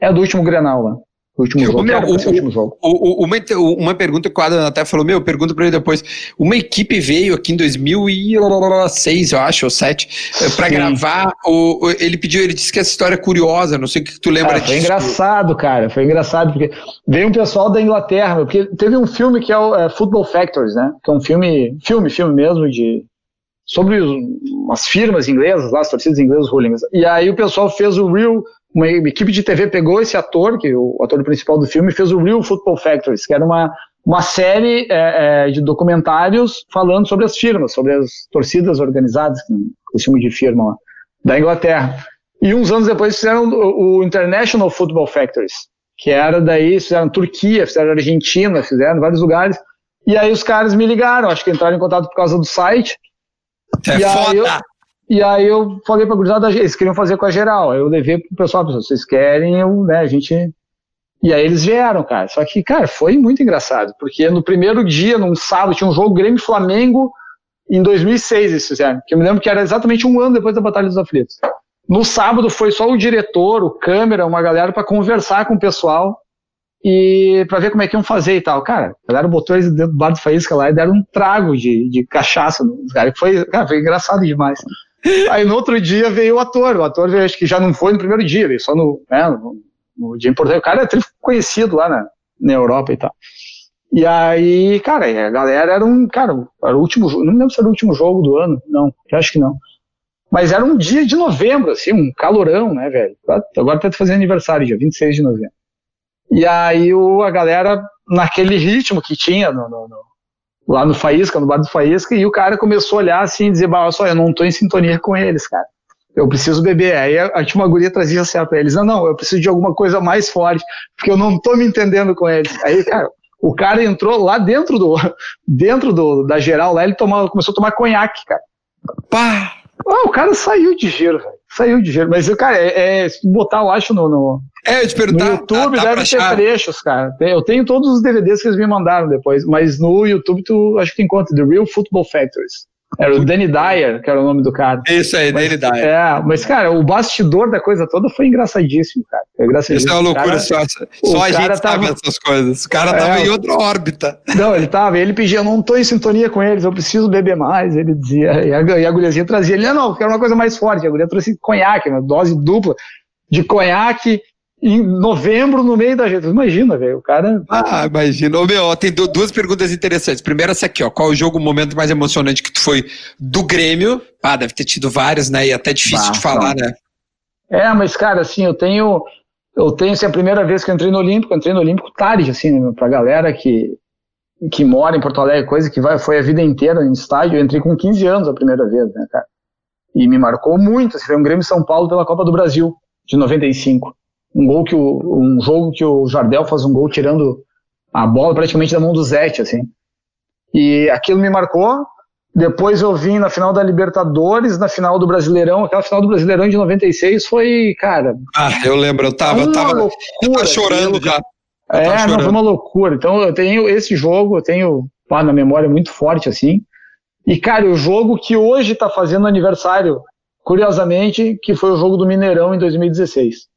é do último Grenal lá. O último jogo. Meu, o, o, último jogo. O, uma, uma pergunta que o Adam até falou, meu, pergunta para ele depois. Uma equipe veio aqui em 2006, eu acho, ou 7, eh, para gravar. O, ele pediu, ele disse que essa história é curiosa, não sei o que tu lembra ah, disso. Foi engraçado, cara, foi engraçado, porque veio um pessoal da Inglaterra, porque teve um filme que é o é, Football Factories, né? Que é um filme, filme, filme mesmo, de sobre os, umas firmas inglesas, lá, as torcidas inglesas, hooligans. E aí o pessoal fez o Real uma equipe de TV pegou esse ator, que é o ator principal do filme, e fez o Real Football Factories, que era uma, uma série é, é, de documentários falando sobre as firmas, sobre as torcidas organizadas, que eles chamam de firma lá, da Inglaterra. E uns anos depois fizeram o, o International Football Factories, que era daí, fizeram Turquia, fizeram Argentina, fizeram vários lugares. E aí os caras me ligaram, acho que entraram em contato por causa do site. É e foda! E aí eu falei pra gurizada, eles queriam fazer com a geral. Eu levei pro pessoal, vocês querem, eu, né, a gente. E aí eles vieram, cara. Só que, cara, foi muito engraçado, porque no primeiro dia, num sábado, tinha um jogo Grêmio Flamengo em 2006 eles fizeram, que eu me lembro que era exatamente um ano depois da Batalha dos Aflitos. No sábado foi só o diretor, o câmera, uma galera para conversar com o pessoal e para ver como é que iam fazer e tal. Cara, a galera botou eles dentro do bar do Faísca lá e deram um trago de, de cachaça nos caras. Foi, cara, foi engraçado demais. Aí no outro dia veio o ator. O ator acho que já não foi no primeiro dia, veio só no, né, no, no dia importante. O cara é conhecido lá na, na Europa e tal. E aí, cara, a galera era um, cara, era o último jogo, não lembro se era o último jogo do ano, não, acho que não. Mas era um dia de novembro, assim, um calorão, né, velho? Agora tá fazendo aniversário, dia 26 de novembro. E aí o, a galera, naquele ritmo que tinha no, no, no, lá no Faísca, no bar do Faísca, e o cara começou a olhar assim e dizer, bah, só, eu não tô em sintonia com eles, cara. Eu preciso beber. Aí a, a uma guria trazia certo pra eles. Não, não, eu preciso de alguma coisa mais forte, porque eu não tô me entendendo com eles. Aí, cara, o cara entrou lá dentro do [LAUGHS] dentro do, da geral, lá ele começou a tomar conhaque, cara. Pá! Ah, o cara saiu de giro, velho. Saiu de giro. Mas, cara, é, é, se botar, eu acho, no, no, é, eu te no YouTube tá, tá deve ter achar. trechos, cara. Eu tenho todos os DVDs que eles me mandaram depois, mas no YouTube tu acho que encontra The Real Football Factories. Era o Danny Dyer, que era o nome do cara. Isso aí, mas, Danny Dyer. É, mas, cara, o bastidor da coisa toda foi engraçadíssimo, cara. Foi engraçadíssimo. Isso é uma loucura, cara, só, só a gente tava, sabe essas coisas. O cara tava é, em outra órbita. Não, ele tava, ele pedia, não tô em sintonia com eles, eu preciso beber mais. Ele dizia, e a, e a trazia, ele, não, não, quero uma coisa mais forte. A guria trouxe conhaque, uma dose dupla de conhaque em novembro, no meio da gente. Imagina, velho, o cara. Ah, imagina. Ô, meu, tem duas perguntas interessantes. Primeiro, essa aqui, ó. Qual o jogo, o momento mais emocionante que tu foi do Grêmio? Ah, deve ter tido vários, né? E até difícil bah, de falar, né? É, mas, cara, assim, eu tenho. Eu tenho, assim, a primeira vez que eu entrei no Olímpico, eu entrei no Olímpico tarde, assim, né, pra galera que, que mora em Porto Alegre, coisa que vai, foi a vida inteira em estádio. Eu entrei com 15 anos a primeira vez, né, cara? E me marcou muito. Assim, foi um Grêmio São Paulo pela Copa do Brasil, de 95 um gol que o, um jogo que o Jardel faz um gol tirando a bola praticamente da mão do Zete, assim. E aquilo me marcou. Depois eu vim na final da Libertadores, na final do Brasileirão, aquela final do Brasileirão de 96 foi, cara. Ah, eu lembro, eu tava, eu tava, loucura, tava chorando já. É, não, foi uma loucura. Então eu tenho esse jogo, eu tenho na memória muito forte, assim. E, cara, o jogo que hoje tá fazendo aniversário, curiosamente, que foi o jogo do Mineirão em 2016.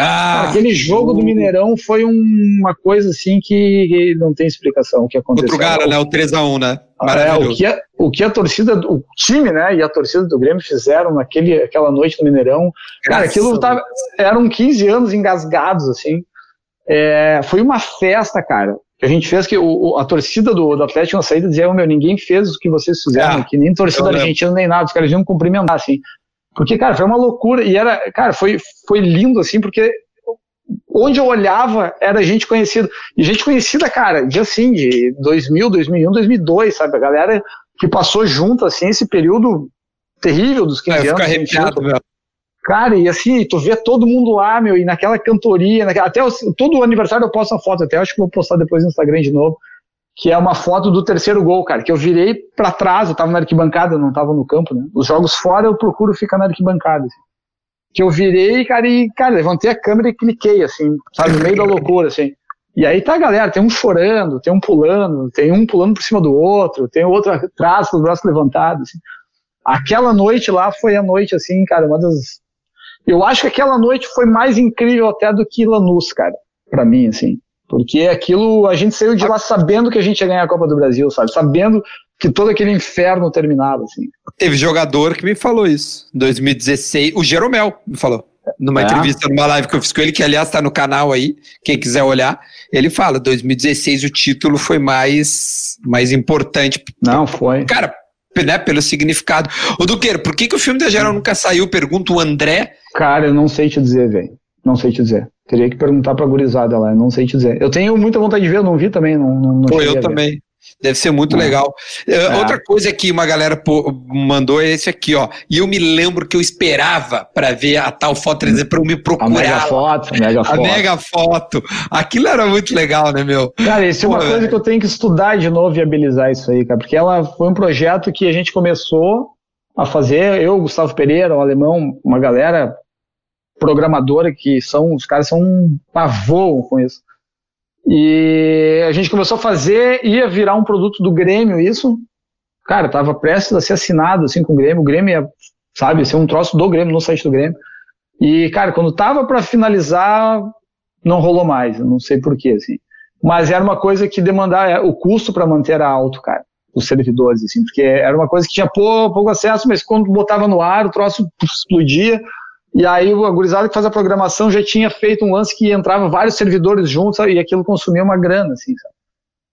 Ah, Aquele jogo do Mineirão foi uma coisa assim que não tem explicação o que aconteceu. Outro cara, né? O 3x1, né? É, o, que a, o que a torcida, o time, né? E a torcida do Grêmio fizeram naquele, aquela noite no Mineirão. Cara, aquilo tava, eram 15 anos engasgados, assim. É, foi uma festa, cara. Que a gente fez que o, a torcida do, do Atlético na saída dizia: meu, ninguém fez o que vocês fizeram é, aqui, nem torcida argentina, nem nada. Os caras iam cumprimentar, assim. Porque, cara, foi uma loucura. E era, cara, foi, foi lindo, assim, porque onde eu olhava era gente conhecida. E gente conhecida, cara, de assim, de 2000, 2001, 2002, sabe? A galera que passou junto, assim, esse período terrível dos 15 é, anos. arrepiado, meu. Cara, e assim, tu vê todo mundo lá, meu, e naquela cantoria, naquela, até o, todo o aniversário eu posto a foto, até acho que vou postar depois no Instagram de novo que é uma foto do terceiro gol, cara, que eu virei para trás, eu tava na arquibancada, não tava no campo, né? Os jogos fora eu procuro ficar na arquibancada, assim. Que eu virei, cara, e, cara, levantei a câmera e cliquei, assim, sabe, no meio da loucura, assim. E aí tá a galera, tem um chorando, tem um pulando, tem um pulando por cima do outro, tem outro atrás com os braços levantados, assim. Aquela noite lá foi a noite, assim, cara, uma das... Eu acho que aquela noite foi mais incrível até do que Lanús, cara, para mim, assim. Porque aquilo, a gente saiu de lá sabendo que a gente ia ganhar a Copa do Brasil, sabe? Sabendo que todo aquele inferno terminava, assim. Teve jogador que me falou isso. Em 2016, o Jeromel me falou. Numa é. entrevista, numa live que eu fiz com ele, que aliás está no canal aí, quem quiser olhar, ele fala, 2016 o título foi mais, mais importante. Não, foi. Cara, né, pelo significado. O Duqueiro, por que, que o filme da Geral nunca saiu? Pergunta o André. Cara, eu não sei te dizer, velho. Não sei te dizer. Teria que perguntar pra gurizada lá, não sei te dizer. Eu tenho muita vontade de ver, eu não vi também. Não, não, Pô, eu também. Deve ser muito é. legal. Eh, é. Outra coisa que uma galera pô, mandou é esse aqui, ó. E eu me lembro que eu esperava para ver a tal foto, para eu me procurar. A mega foto, mega a foto. mega foto. Aquilo era muito legal, né, meu? Cara, isso é uma coisa que eu tenho que estudar de novo e viabilizar isso aí, cara. Porque ela foi um projeto que a gente começou a fazer, eu, Gustavo Pereira, o alemão, uma galera programadora que são, os caras são um pavô com isso. E a gente começou a fazer, ia virar um produto do Grêmio isso. cara, tava prestes a ser assinado, assim, com o Grêmio, o Grêmio ia, sabe, ser um troço do Grêmio, no site do Grêmio. E, cara, quando tava para finalizar, não rolou mais, não sei porquê, assim. Mas era uma coisa que demandava, é, o custo para manter era alto, cara, os servidores, assim, porque era uma coisa que tinha pouco, pouco acesso, mas quando botava no ar, o troço explodia, e aí o gurizada que faz a programação já tinha feito um lance que entrava vários servidores juntos e aquilo consumia uma grana, assim, sabe?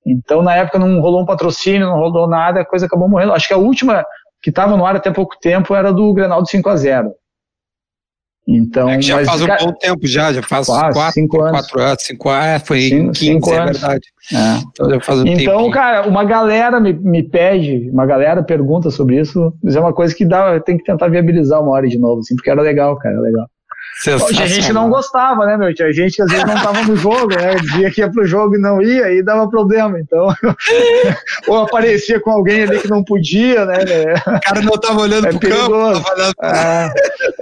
Então, na época, não rolou um patrocínio, não rolou nada, a coisa acabou morrendo. Acho que a última que estava no ar até pouco tempo era do Grenal de 5 a 0 então, é já mas, faz um cara, bom tempo já, já faz quase, quatro, cinco anos. quatro anos, cinco anos, é, foi Cinco- em 15, cinco é anos. verdade. É. Então, já faz um Então, tempinho. cara, uma galera me, me pede, uma galera pergunta sobre isso, mas é uma coisa que dá, tem que tentar viabilizar uma hora de novo, assim, porque era legal, cara, era legal. Tinha gente não gostava, né, meu? Tinha gente que às vezes não tava no jogo, né? Dizia que ia pro jogo e não ia, aí dava problema. Então, [LAUGHS] ou aparecia com alguém ali que não podia, né? O cara não tava olhando É pro campo, perigoso. tava olhando Ah,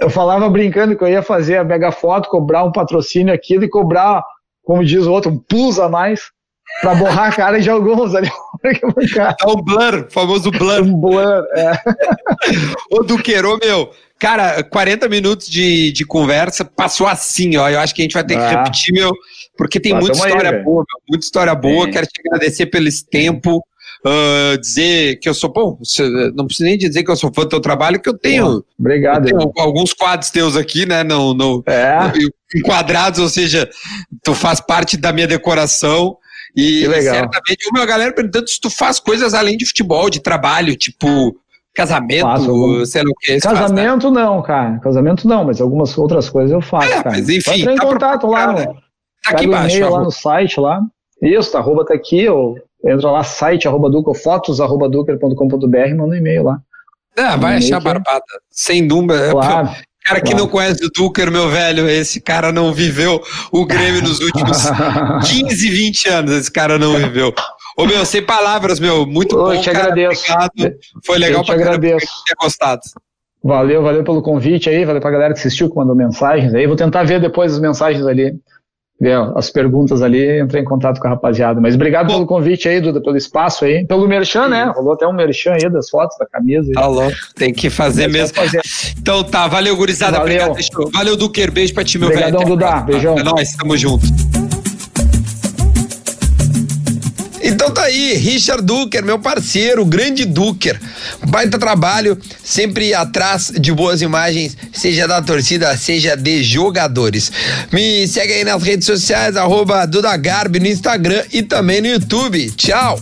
eu falava brincando que eu ia fazer a mega foto, cobrar um patrocínio aquilo e cobrar, como diz o outro, um plus a mais pra borrar a cara de alguns ali. É o blur, o famoso blur. Um blur, é. Ô, Duqueiro, meu, cara, 40 minutos de, de conversa passou assim, ó. Eu acho que a gente vai ter que Ah. repetir, meu, porque tem Ah, muita aí, história velho. boa, meu, muita história boa. Tem. Quero te agradecer pelo tempo. ah, dizer que eu sou, bom, não preciso nem dizer que eu sou fã do teu trabalho, que eu tenho, eu Obrigado. tenho alguns quadros teus aqui, né, no, no, É, enquadrados, ou seja, tu faz parte da minha decoração. E Que legal. certamente, uma galera perguntando se tu faz coisas além de futebol, de trabalho, tipo casamento, algum- sei lá o que. você faz, né? casamento não, cara. Casamento não, mas algumas outras coisas eu faço, É, cara. mas enfim, Só entrar em tá contato lá no, Tá aqui embaixo. e-mail lá no site lá. Isso, tá, arroba tá aqui, ou entra lá, site, arroba duca, fotos, arroba duca.com.br, manda um e-mail lá. Ah, vai achar que é- barbada. Sem dúvida. Claro. cara que claro. não conhece o Duker, meu velho, esse cara não viveu o Grêmio nos últimos [LAUGHS] 15, 20 anos. Esse cara não viveu. Ô, meu, sem palavras, meu. Muito Ô, bom, eu te cara. agradeço. Obrigado. Foi legal Eu te pra agradeço. Tenha gostado. Valeu, valeu pelo convite aí, valeu pra galera que assistiu, que mandou mensagens aí. Vou tentar ver depois as mensagens ali, ver as perguntas ali, entrar em contato com a rapaziada. Mas obrigado Bom. pelo convite aí, Duda, pelo espaço aí. Pelo merchan, né? Rolou até um merchan aí das fotos, da camisa. aí. Alô, tem que fazer Mas mesmo. fazer. Então tá, valeu, gurizada. Valeu. Obrigado. Valeu, Duker. Beijo pra ti, meu Obrigadão, velho. A Duda. Beijão. É nóis, tamo junto. Então tá aí, Richard Duker, meu parceiro, grande Duker. Baita trabalho, sempre atrás de boas imagens, seja da torcida, seja de jogadores. Me segue aí nas redes sociais, arroba Duda Garbi no Instagram e também no YouTube. Tchau!